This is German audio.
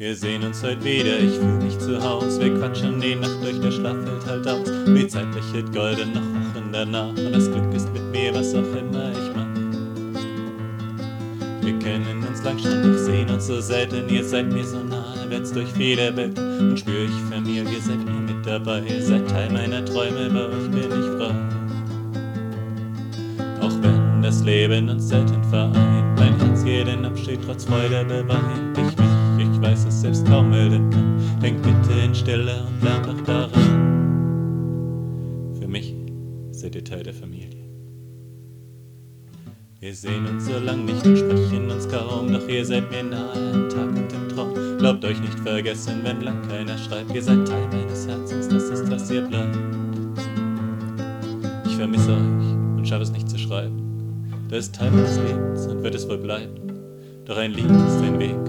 Wir sehen uns heute wieder, ich fühl mich zu Haus. Wir quatschen die Nacht durch, der Schlaf fällt halt aus. Wie zeitlich hit golden, noch wachen danach. Und das Glück ist mit mir, was auch immer ich mach. Wir kennen uns lang schon, doch sehen uns so selten. Ihr seid mir so nahe, werd's durch viele Welten. Und spür ich Familie, ihr seid mir mit dabei. Ihr seid Teil meiner Träume, bei euch bin ich frei. Auch wenn das Leben uns selten vereint, mein Herz jeden Abschied trotz Freude beweint. Ich mich ich weiß es selbst kaum melden kann. Denk bitte in Stille und bleib doch daran. Für mich seid ihr Teil der Familie. Wir sehen uns so lang nicht und sprechen uns kaum, doch ihr seid mir nahe im Tag und im Traum. Glaubt euch nicht vergessen, wenn lang keiner schreibt, ihr seid Teil meines Herzens, das ist, was ihr bleibt. Ich vermisse euch und schaffe es nicht zu schreiben. Das ist Teil meines Lebens und wird es wohl bleiben. Doch ein Lied ist ein Weg,